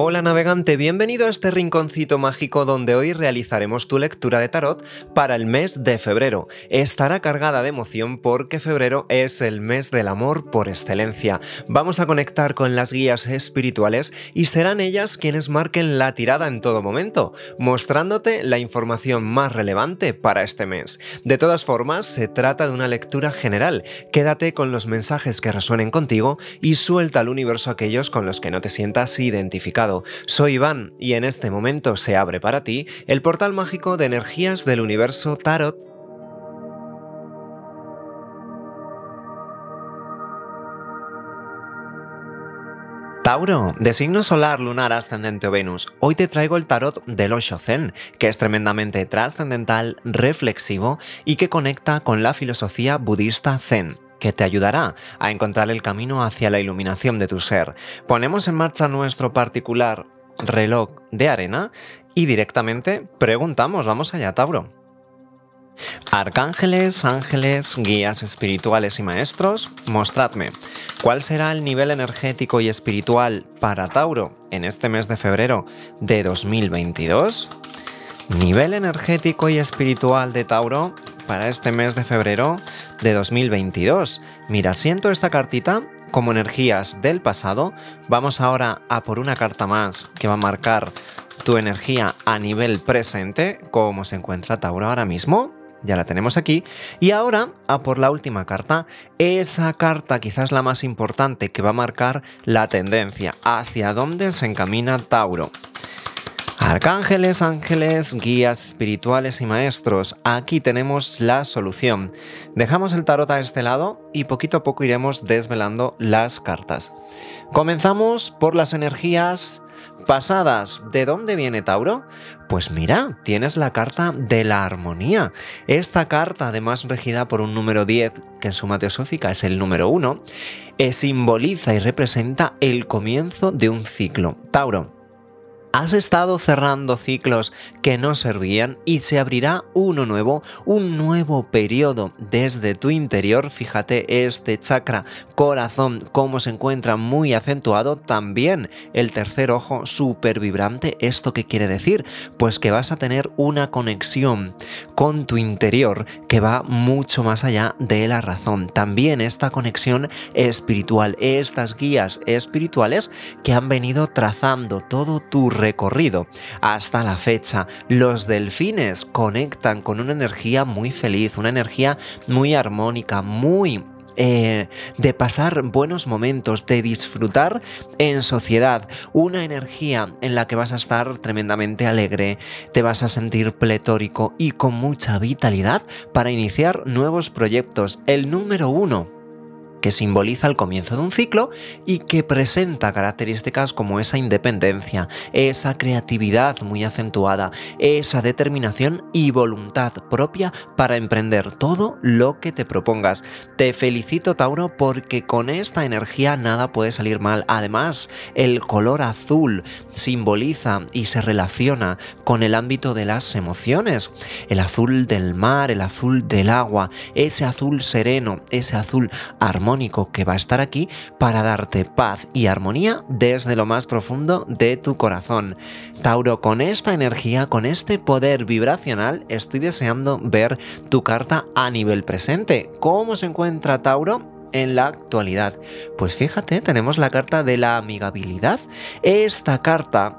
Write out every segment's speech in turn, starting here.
Hola navegante, bienvenido a este rinconcito mágico donde hoy realizaremos tu lectura de tarot para el mes de febrero. Estará cargada de emoción porque febrero es el mes del amor por excelencia. Vamos a conectar con las guías espirituales y serán ellas quienes marquen la tirada en todo momento, mostrándote la información más relevante para este mes. De todas formas, se trata de una lectura general. Quédate con los mensajes que resuenen contigo y suelta al universo aquellos con los que no te sientas identificado soy Iván y en este momento se abre para ti el portal mágico de energías del universo Tarot. Tauro, de signo solar, lunar, ascendente o Venus, hoy te traigo el tarot del Osho Zen, que es tremendamente trascendental, reflexivo y que conecta con la filosofía budista Zen que te ayudará a encontrar el camino hacia la iluminación de tu ser. Ponemos en marcha nuestro particular reloj de arena y directamente preguntamos, vamos allá, Tauro. Arcángeles, ángeles, guías espirituales y maestros, mostradme cuál será el nivel energético y espiritual para Tauro en este mes de febrero de 2022. Nivel energético y espiritual de Tauro para este mes de febrero de 2022. Mira, siento esta cartita como energías del pasado. Vamos ahora a por una carta más que va a marcar tu energía a nivel presente, cómo se encuentra Tauro ahora mismo. Ya la tenemos aquí. Y ahora a por la última carta. Esa carta quizás la más importante que va a marcar la tendencia hacia dónde se encamina Tauro. Arcángeles, ángeles, guías espirituales y maestros, aquí tenemos la solución. Dejamos el tarot a este lado y poquito a poco iremos desvelando las cartas. Comenzamos por las energías pasadas. ¿De dónde viene Tauro? Pues mira, tienes la carta de la armonía. Esta carta, además regida por un número 10, que en suma teosófica es el número 1, eh, simboliza y representa el comienzo de un ciclo. Tauro, Has estado cerrando ciclos que no servían y se abrirá uno nuevo, un nuevo periodo desde tu interior. Fíjate este chakra corazón cómo se encuentra muy acentuado. También el tercer ojo súper vibrante. ¿Esto qué quiere decir? Pues que vas a tener una conexión con tu interior que va mucho más allá de la razón. También esta conexión espiritual, estas guías espirituales que han venido trazando todo tu recorrido. Hasta la fecha, los delfines conectan con una energía muy feliz, una energía muy armónica, muy eh, de pasar buenos momentos, de disfrutar en sociedad, una energía en la que vas a estar tremendamente alegre, te vas a sentir pletórico y con mucha vitalidad para iniciar nuevos proyectos. El número uno que simboliza el comienzo de un ciclo y que presenta características como esa independencia, esa creatividad muy acentuada, esa determinación y voluntad propia para emprender todo lo que te propongas. Te felicito Tauro porque con esta energía nada puede salir mal. Además, el color azul simboliza y se relaciona con el ámbito de las emociones. El azul del mar, el azul del agua, ese azul sereno, ese azul armónico que va a estar aquí para darte paz y armonía desde lo más profundo de tu corazón. Tauro, con esta energía, con este poder vibracional, estoy deseando ver tu carta a nivel presente. ¿Cómo se encuentra Tauro? en la actualidad. Pues fíjate, tenemos la carta de la amigabilidad. Esta carta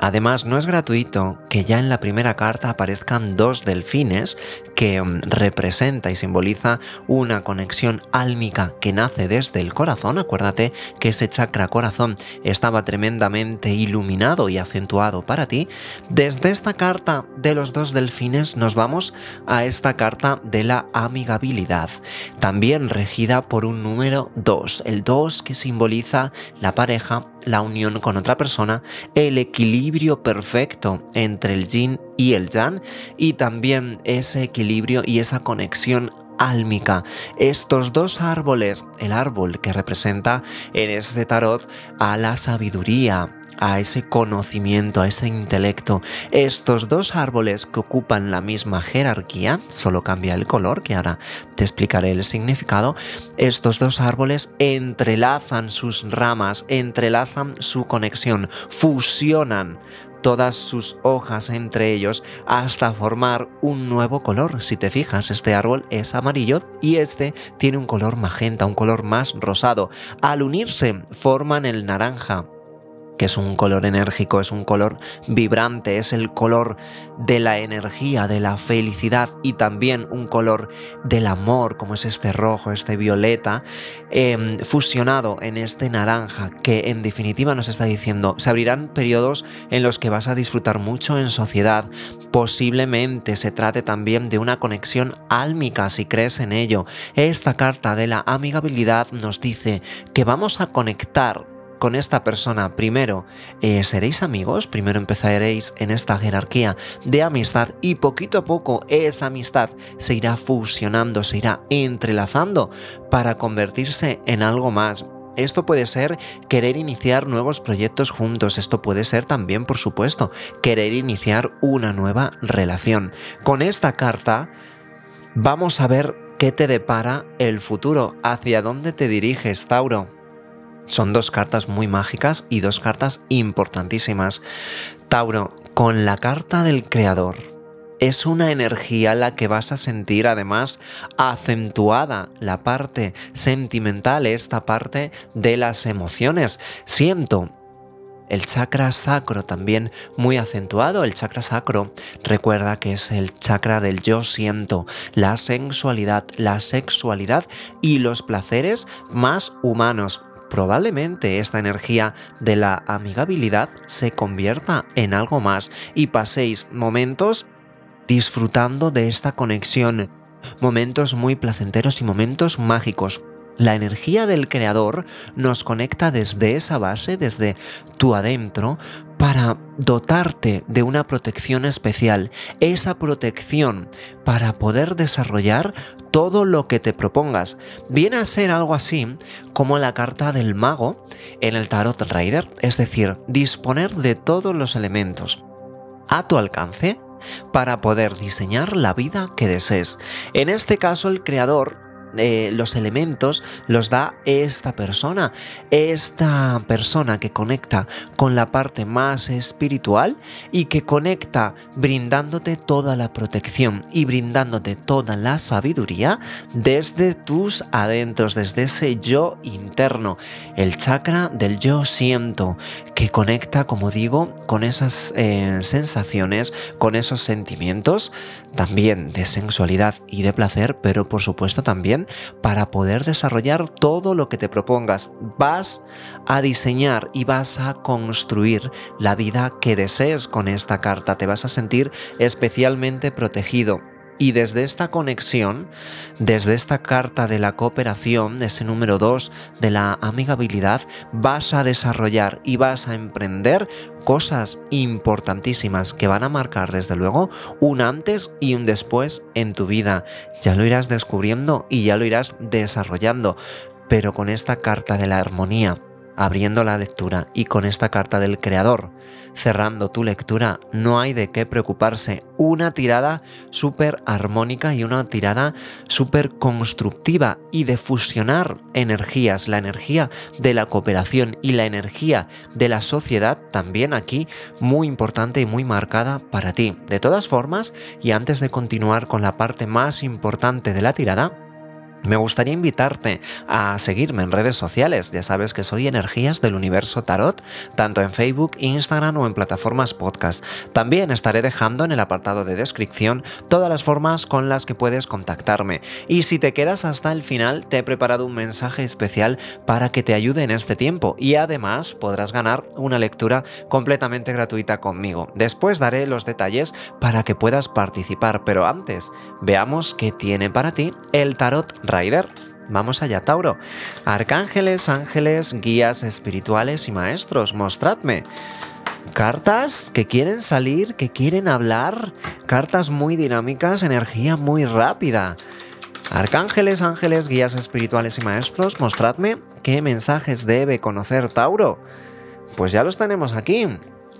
Además, no es gratuito que ya en la primera carta aparezcan dos delfines que mm, representa y simboliza una conexión álmica que nace desde el corazón. Acuérdate que ese chakra corazón estaba tremendamente iluminado y acentuado para ti. Desde esta carta de los dos delfines nos vamos a esta carta de la amigabilidad, también regida por un número 2, el 2 que simboliza la pareja la unión con otra persona, el equilibrio perfecto entre el yin y el yang y también ese equilibrio y esa conexión álmica. Estos dos árboles, el árbol que representa en este tarot a la sabiduría, a ese conocimiento, a ese intelecto. Estos dos árboles que ocupan la misma jerarquía, solo cambia el color, que ahora te explicaré el significado, estos dos árboles entrelazan sus ramas, entrelazan su conexión, fusionan todas sus hojas entre ellos hasta formar un nuevo color. Si te fijas, este árbol es amarillo y este tiene un color magenta, un color más rosado. Al unirse forman el naranja, que es un color enérgico, es un color vibrante, es el color de la energía, de la felicidad y también un color del amor, como es este rojo, este violeta, em, fusionado en este naranja, que en definitiva nos está diciendo, se abrirán periodos en los que vas a disfrutar mucho en sociedad, posiblemente se trate también de una conexión álmica si crees en ello. Esta carta de la amigabilidad nos dice que vamos a conectar con esta persona, primero eh, seréis amigos, primero empezaréis en esta jerarquía de amistad y poquito a poco esa amistad se irá fusionando, se irá entrelazando para convertirse en algo más. Esto puede ser querer iniciar nuevos proyectos juntos, esto puede ser también, por supuesto, querer iniciar una nueva relación. Con esta carta vamos a ver qué te depara el futuro, hacia dónde te diriges, Tauro. Son dos cartas muy mágicas y dos cartas importantísimas. Tauro, con la carta del creador, es una energía la que vas a sentir además acentuada la parte sentimental, esta parte de las emociones. Siento el chakra sacro también muy acentuado. El chakra sacro recuerda que es el chakra del yo siento, la sensualidad, la sexualidad y los placeres más humanos probablemente esta energía de la amigabilidad se convierta en algo más y paséis momentos disfrutando de esta conexión, momentos muy placenteros y momentos mágicos. La energía del creador nos conecta desde esa base, desde tu adentro, para dotarte de una protección especial, esa protección para poder desarrollar todo lo que te propongas. Viene a ser algo así como la carta del mago en el tarot rider, es decir, disponer de todos los elementos a tu alcance para poder diseñar la vida que desees. En este caso, el creador eh, los elementos los da esta persona, esta persona que conecta con la parte más espiritual y que conecta brindándote toda la protección y brindándote toda la sabiduría desde tus adentros, desde ese yo interno, el chakra del yo siento, que conecta, como digo, con esas eh, sensaciones, con esos sentimientos también de sensualidad y de placer, pero por supuesto también para poder desarrollar todo lo que te propongas. Vas a diseñar y vas a construir la vida que desees con esta carta. Te vas a sentir especialmente protegido y desde esta conexión, desde esta carta de la cooperación, ese número 2 de la amigabilidad, vas a desarrollar y vas a emprender cosas importantísimas que van a marcar desde luego un antes y un después en tu vida. Ya lo irás descubriendo y ya lo irás desarrollando. Pero con esta carta de la armonía, abriendo la lectura y con esta carta del creador cerrando tu lectura, no hay de qué preocuparse. Una tirada súper armónica y una tirada súper constructiva y de fusionar energías, la energía de la cooperación y la energía de la sociedad también aquí muy importante y muy marcada para ti. De todas formas, y antes de continuar con la parte más importante de la tirada, me gustaría invitarte a seguirme en redes sociales. Ya sabes que soy Energías del Universo Tarot, tanto en Facebook, Instagram o en plataformas podcast. También estaré dejando en el apartado de descripción todas las formas con las que puedes contactarme. Y si te quedas hasta el final, te he preparado un mensaje especial para que te ayude en este tiempo y además podrás ganar una lectura completamente gratuita conmigo. Después daré los detalles para que puedas participar, pero antes veamos qué tiene para ti el tarot Rider. Vamos allá, Tauro. Arcángeles, ángeles, guías espirituales y maestros, mostradme. Cartas que quieren salir, que quieren hablar. Cartas muy dinámicas, energía muy rápida. Arcángeles, ángeles, guías espirituales y maestros, mostradme qué mensajes debe conocer Tauro pues ya los tenemos aquí.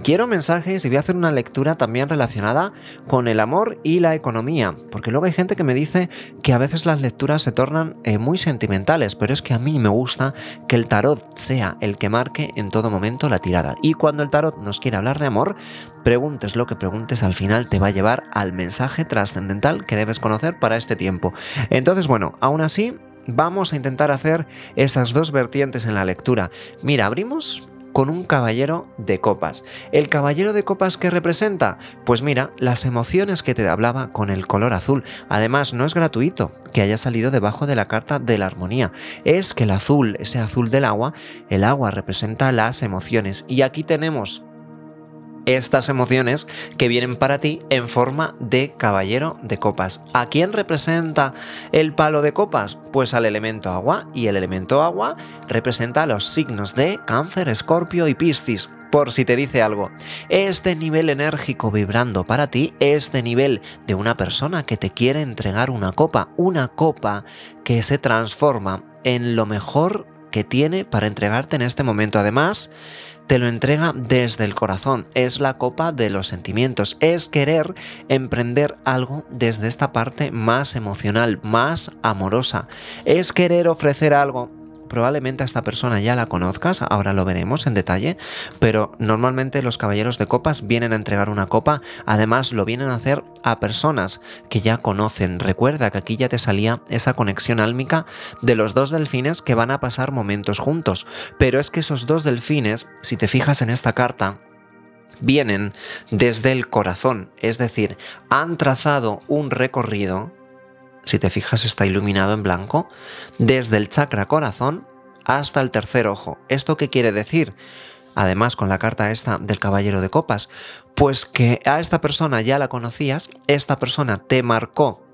Quiero mensajes y voy a hacer una lectura también relacionada con el amor y la economía, porque luego hay gente que me dice que a veces las lecturas se tornan eh, muy sentimentales, pero es que a mí me gusta que el tarot sea el que marque en todo momento la tirada. Y cuando el tarot nos quiere hablar de amor, preguntes lo que preguntes, al final te va a llevar al mensaje trascendental que debes conocer para este tiempo. Entonces, bueno, aún así, vamos a intentar hacer esas dos vertientes en la lectura. Mira, abrimos con un caballero de copas. ¿El caballero de copas qué representa? Pues mira, las emociones que te hablaba con el color azul. Además, no es gratuito que haya salido debajo de la carta de la armonía. Es que el azul, ese azul del agua, el agua representa las emociones. Y aquí tenemos estas emociones que vienen para ti en forma de caballero de copas. ¿A quién representa el palo de copas? Pues al elemento agua y el elemento agua representa los signos de cáncer, escorpio y piscis. Por si te dice algo, este nivel enérgico vibrando para ti es de nivel de una persona que te quiere entregar una copa, una copa que se transforma en lo mejor que tiene para entregarte en este momento. Además, te lo entrega desde el corazón. Es la copa de los sentimientos. Es querer emprender algo desde esta parte más emocional, más amorosa. Es querer ofrecer algo probablemente a esta persona ya la conozcas, ahora lo veremos en detalle, pero normalmente los caballeros de copas vienen a entregar una copa, además lo vienen a hacer a personas que ya conocen. Recuerda que aquí ya te salía esa conexión álmica de los dos delfines que van a pasar momentos juntos, pero es que esos dos delfines, si te fijas en esta carta, vienen desde el corazón, es decir, han trazado un recorrido si te fijas está iluminado en blanco, desde el chakra corazón hasta el tercer ojo. ¿Esto qué quiere decir? Además, con la carta esta del Caballero de Copas, pues que a esta persona ya la conocías, esta persona te marcó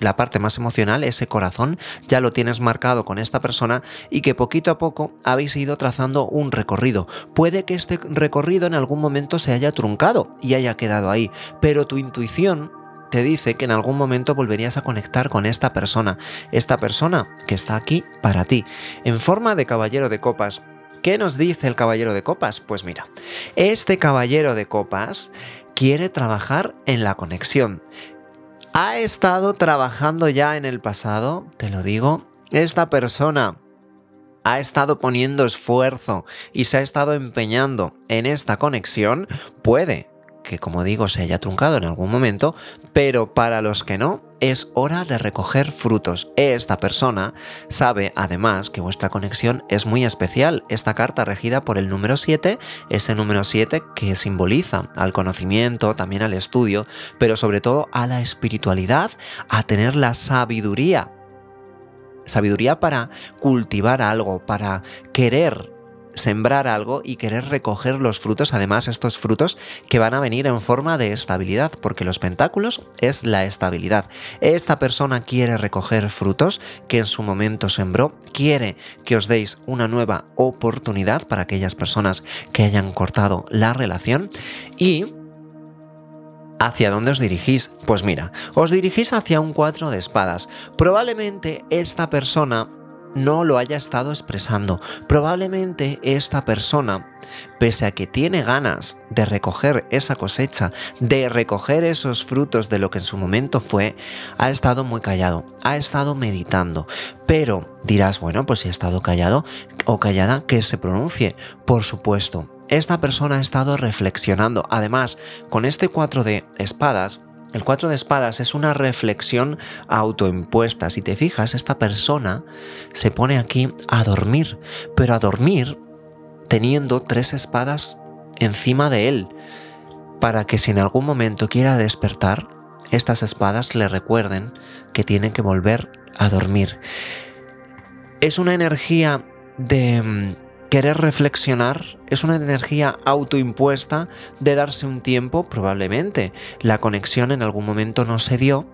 la parte más emocional, ese corazón, ya lo tienes marcado con esta persona y que poquito a poco habéis ido trazando un recorrido. Puede que este recorrido en algún momento se haya truncado y haya quedado ahí, pero tu intuición te dice que en algún momento volverías a conectar con esta persona, esta persona que está aquí para ti, en forma de caballero de copas. ¿Qué nos dice el caballero de copas? Pues mira, este caballero de copas quiere trabajar en la conexión. Ha estado trabajando ya en el pasado, te lo digo, esta persona ha estado poniendo esfuerzo y se ha estado empeñando en esta conexión, puede que como digo se haya truncado en algún momento, pero para los que no, es hora de recoger frutos. Esta persona sabe además que vuestra conexión es muy especial. Esta carta regida por el número 7, ese número 7 que simboliza al conocimiento, también al estudio, pero sobre todo a la espiritualidad, a tener la sabiduría. Sabiduría para cultivar algo, para querer sembrar algo y querer recoger los frutos, además estos frutos que van a venir en forma de estabilidad, porque los pentáculos es la estabilidad. Esta persona quiere recoger frutos que en su momento sembró, quiere que os deis una nueva oportunidad para aquellas personas que hayan cortado la relación y ¿Hacia dónde os dirigís? Pues mira, os dirigís hacia un cuatro de espadas. Probablemente esta persona no lo haya estado expresando. Probablemente esta persona, pese a que tiene ganas de recoger esa cosecha, de recoger esos frutos de lo que en su momento fue, ha estado muy callado, ha estado meditando. Pero dirás, bueno, pues si ha estado callado o callada, que se pronuncie. Por supuesto, esta persona ha estado reflexionando. Además, con este cuatro de espadas, el cuatro de espadas es una reflexión autoimpuesta. Si te fijas, esta persona se pone aquí a dormir, pero a dormir teniendo tres espadas encima de él, para que si en algún momento quiera despertar, estas espadas le recuerden que tiene que volver a dormir. Es una energía de mm, querer reflexionar es una energía autoimpuesta de darse un tiempo, probablemente. La conexión en algún momento no se dio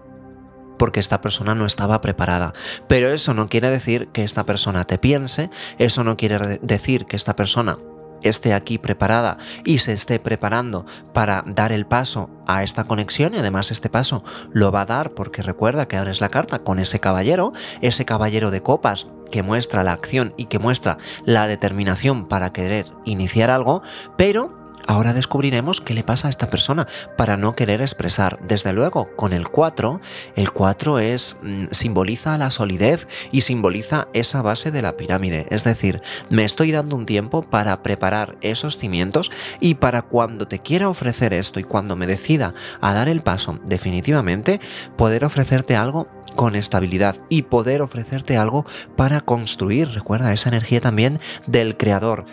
porque esta persona no estaba preparada. Pero eso no quiere decir que esta persona te piense, eso no quiere decir que esta persona esté aquí preparada y se esté preparando para dar el paso a esta conexión y además este paso lo va a dar porque recuerda que ahora es la carta con ese caballero, ese caballero de copas que muestra la acción y que muestra la determinación para querer iniciar algo, pero Ahora descubriremos qué le pasa a esta persona para no querer expresar. Desde luego, con el 4, el 4 es mm, simboliza la solidez y simboliza esa base de la pirámide. Es decir, me estoy dando un tiempo para preparar esos cimientos y para cuando te quiera ofrecer esto y cuando me decida a dar el paso definitivamente, poder ofrecerte algo con estabilidad y poder ofrecerte algo para construir. Recuerda esa energía también del creador.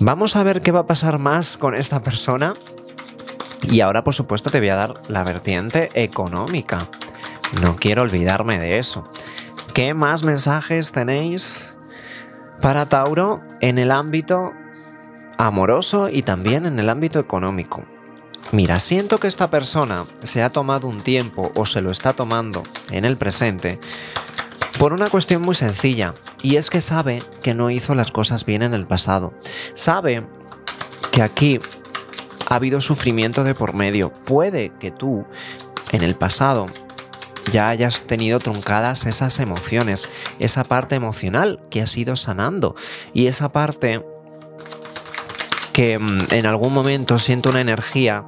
Vamos a ver qué va a pasar más con esta persona. Y ahora, por supuesto, te voy a dar la vertiente económica. No quiero olvidarme de eso. ¿Qué más mensajes tenéis para Tauro en el ámbito amoroso y también en el ámbito económico? Mira, siento que esta persona se ha tomado un tiempo o se lo está tomando en el presente por una cuestión muy sencilla, y es que sabe que no hizo las cosas bien en el pasado. Sabe que aquí ha habido sufrimiento de por medio. Puede que tú, en el pasado, ya hayas tenido truncadas esas emociones, esa parte emocional que has ido sanando y esa parte que mm, en algún momento siento una energía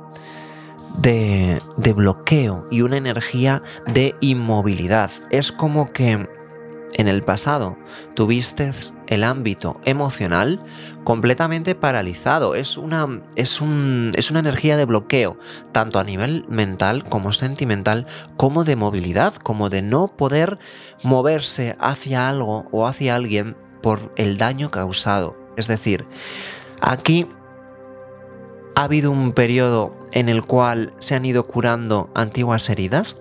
de, de bloqueo y una energía de inmovilidad. Es como que en el pasado tuviste el ámbito emocional completamente paralizado. Es una, es, es una energía de bloqueo, tanto a nivel mental como sentimental, como de movilidad, como de no poder moverse hacia algo o hacia alguien por el daño causado. Es decir, aquí ha habido un periodo en el cual se han ido curando antiguas heridas.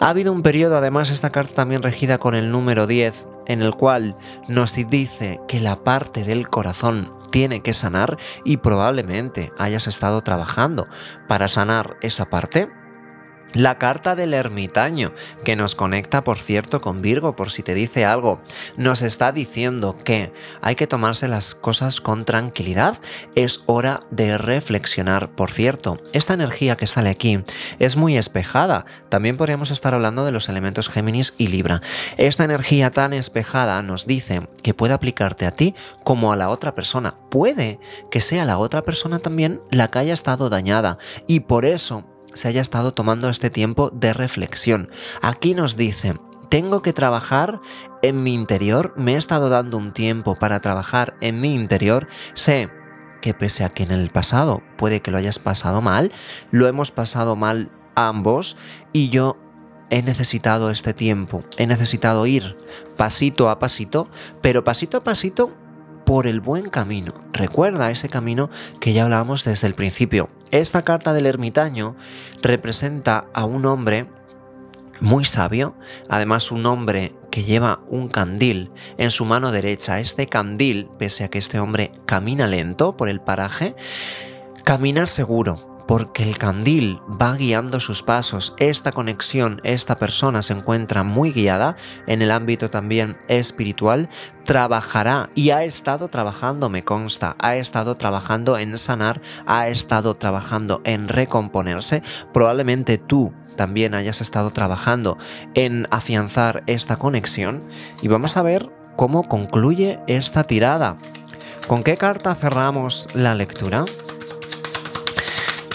Ha habido un periodo, además, esta carta también regida con el número 10, en el cual nos dice que la parte del corazón tiene que sanar y probablemente hayas estado trabajando para sanar esa parte la carta del ermitaño, que nos conecta, por cierto, con Virgo, por si te dice algo, nos está diciendo que hay que tomarse las cosas con tranquilidad, es hora de reflexionar. Por cierto, esta energía que sale aquí es muy espejada, también podríamos estar hablando de los elementos Géminis y Libra. Esta energía tan espejada nos dice que puede aplicarte a ti como a la otra persona. Puede que sea la otra persona también la que haya estado dañada y por eso se haya estado tomando este tiempo de reflexión. Aquí nos dice, tengo que trabajar en mi interior, me he estado dando un tiempo para trabajar en mi interior, sé que pese a que en el pasado puede que lo hayas pasado mal, lo hemos pasado mal ambos y yo he necesitado este tiempo, he necesitado ir pasito a pasito, pero pasito a pasito por el buen camino. Recuerda ese camino que ya hablábamos desde el principio. Esta carta del ermitaño representa a un hombre muy sabio, además un hombre que lleva un candil en su mano derecha. Este candil, pese a que este hombre camina lento por el paraje, camina seguro, porque el candil va guiando sus pasos. Esta conexión, esta persona se encuentra muy guiada en el ámbito también espiritual, trabajará y ha estado trabajando, me consta, ha estado trabajando en sanar, ha estado trabajando en recomponerse. Probablemente tú también hayas estado trabajando en afianzar esta conexión y vamos a ver cómo concluye esta tirada. ¿Con qué carta cerramos la lectura?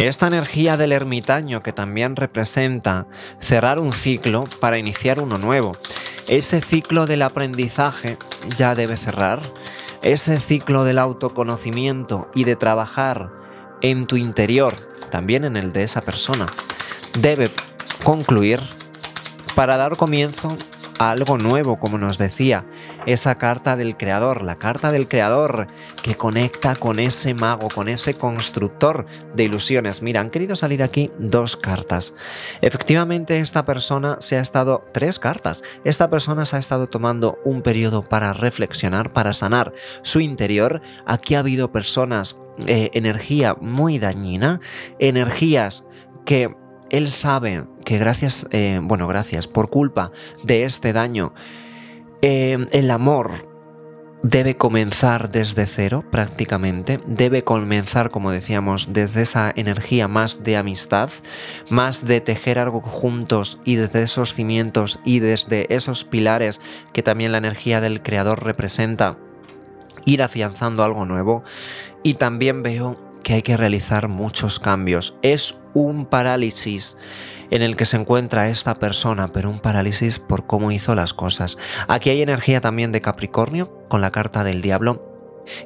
Esta energía del ermitaño que también representa cerrar un ciclo para iniciar uno nuevo. Ese ciclo del aprendizaje ya debe cerrar. Ese ciclo del autoconocimiento y de trabajar en tu interior, también en el de esa persona, debe concluir para dar comienzo algo nuevo, como nos decía esa carta del creador, la carta del creador que conecta con ese mago, con ese constructor de ilusiones. Mira, han querido salir aquí dos cartas. Efectivamente, esta persona se ha estado, tres cartas, esta persona se ha estado tomando un periodo para reflexionar, para sanar su interior. Aquí ha habido personas, eh, energía muy dañina, energías que él sabe que gracias, eh, bueno, gracias, por culpa de este daño, eh, el amor debe comenzar desde cero prácticamente, debe comenzar, como decíamos, desde esa energía más de amistad, más de tejer algo juntos y desde esos cimientos y desde esos pilares que también la energía del creador representa, ir afianzando algo nuevo. Y también veo que hay que realizar muchos cambios. Es un parálisis en el que se encuentra esta persona, pero un parálisis por cómo hizo las cosas. Aquí hay energía también de Capricornio con la carta del diablo.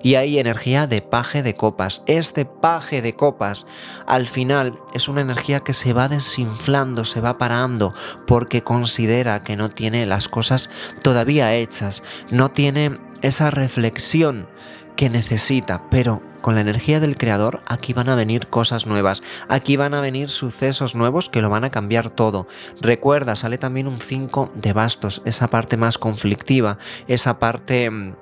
Y hay energía de paje de copas. Este paje de copas al final es una energía que se va desinflando, se va parando, porque considera que no tiene las cosas todavía hechas, no tiene esa reflexión que necesita, pero con la energía del creador, aquí van a venir cosas nuevas, aquí van a venir sucesos nuevos que lo van a cambiar todo. Recuerda, sale también un 5 de bastos, esa parte más conflictiva, esa parte... Mm,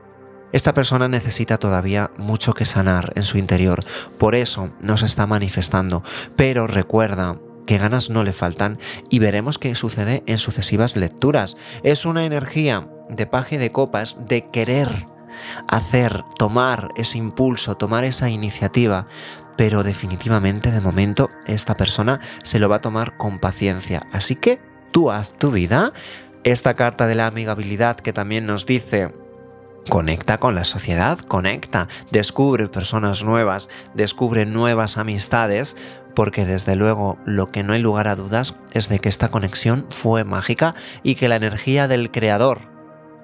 esta persona necesita todavía mucho que sanar en su interior, por eso nos está manifestando. Pero recuerda, que ganas no le faltan y veremos qué sucede en sucesivas lecturas. Es una energía de paje de copas de querer hacer, tomar ese impulso, tomar esa iniciativa, pero definitivamente de momento esta persona se lo va a tomar con paciencia. Así que tú haz tu vida. Esta carta de la amigabilidad que también nos dice Conecta con la sociedad, conecta, descubre personas nuevas, descubre nuevas amistades, porque desde luego lo que no hay lugar a dudas es de que esta conexión fue mágica y que la energía del creador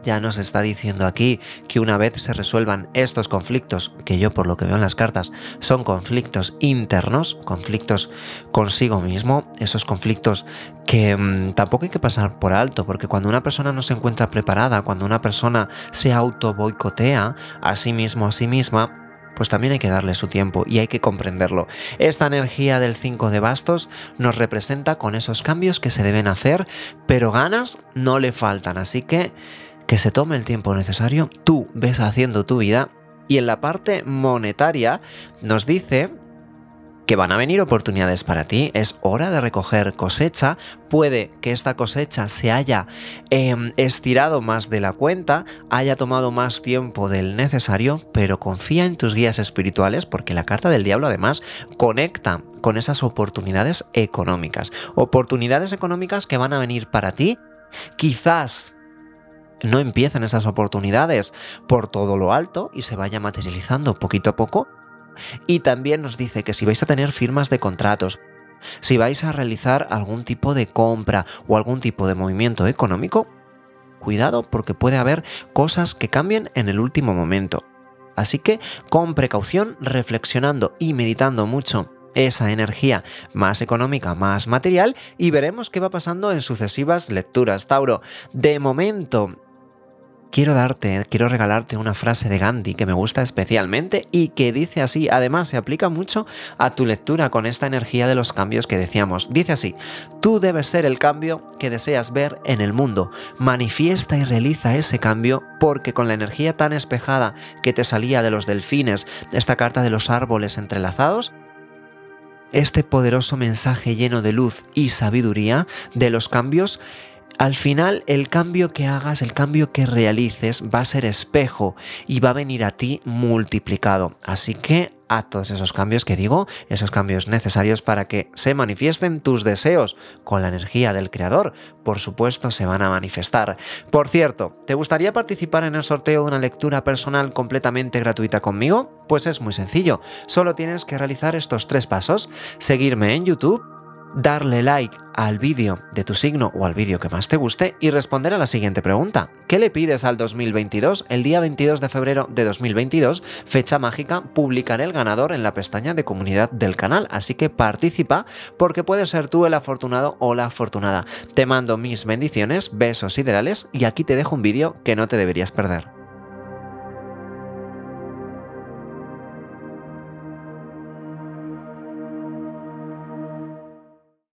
ya nos está diciendo aquí que una vez se resuelvan estos conflictos, que yo por lo que veo en las cartas son conflictos internos, conflictos consigo mismo, esos conflictos que mm, tampoco hay que pasar por alto, porque cuando una persona no se encuentra preparada, cuando una persona se auto boicotea a sí mismo, a sí misma, pues también hay que darle su tiempo y hay que comprenderlo. Esta energía del 5 de bastos nos representa con esos cambios que se deben hacer, pero ganas no le faltan, así que que se tome el tiempo necesario, tú ves haciendo tu vida y en la parte monetaria nos dice que van a venir oportunidades para ti, es hora de recoger cosecha, puede que esta cosecha se haya em, estirado más de la cuenta, haya tomado más tiempo del necesario, pero confía en tus guías espirituales porque la carta del diablo además conecta con esas oportunidades económicas, oportunidades económicas que van a venir para ti, quizás no empiezan esas oportunidades por todo lo alto y se vaya materializando poquito a poco. Y también nos dice que si vais a tener firmas de contratos, si vais a realizar algún tipo de compra o algún tipo de movimiento económico, cuidado porque puede haber cosas que cambien en el último momento. Así que con precaución, reflexionando y meditando mucho esa energía más económica, más material y veremos qué va pasando en sucesivas lecturas. Tauro, de momento quiero darte, quiero regalarte una frase de Gandhi que me gusta especialmente y que dice así, además se aplica mucho a tu lectura con esta energía de los cambios que decíamos. Dice así, tú debes ser el cambio que deseas ver en el mundo. Manifiesta y realiza ese cambio porque con la energía tan espejada que te salía de los delfines, esta carta de los árboles entrelazados, este poderoso mensaje lleno de luz y sabiduría de los cambios al final el cambio que hagas, el cambio que realices va a ser espejo y va a venir a ti multiplicado. Así que a todos esos cambios que digo, esos cambios necesarios para que se manifiesten tus deseos con la energía del creador, por supuesto se van a manifestar. Por cierto, ¿te gustaría participar en el sorteo de una lectura personal completamente gratuita conmigo? Pues es muy sencillo, solo tienes que realizar estos tres pasos, seguirme en YouTube, darle like al vídeo de tu signo o al vídeo que más te guste y responder a la siguiente pregunta. ¿Qué le pides al 2022? El día 22 de febrero de 2022, fecha mágica, publicaré el ganador en la pestaña de comunidad del canal, así que participa porque puedes ser tú el afortunado o la afortunada. Te mando mis bendiciones, besos siderales y aquí te dejo un vídeo que no te deberías perder.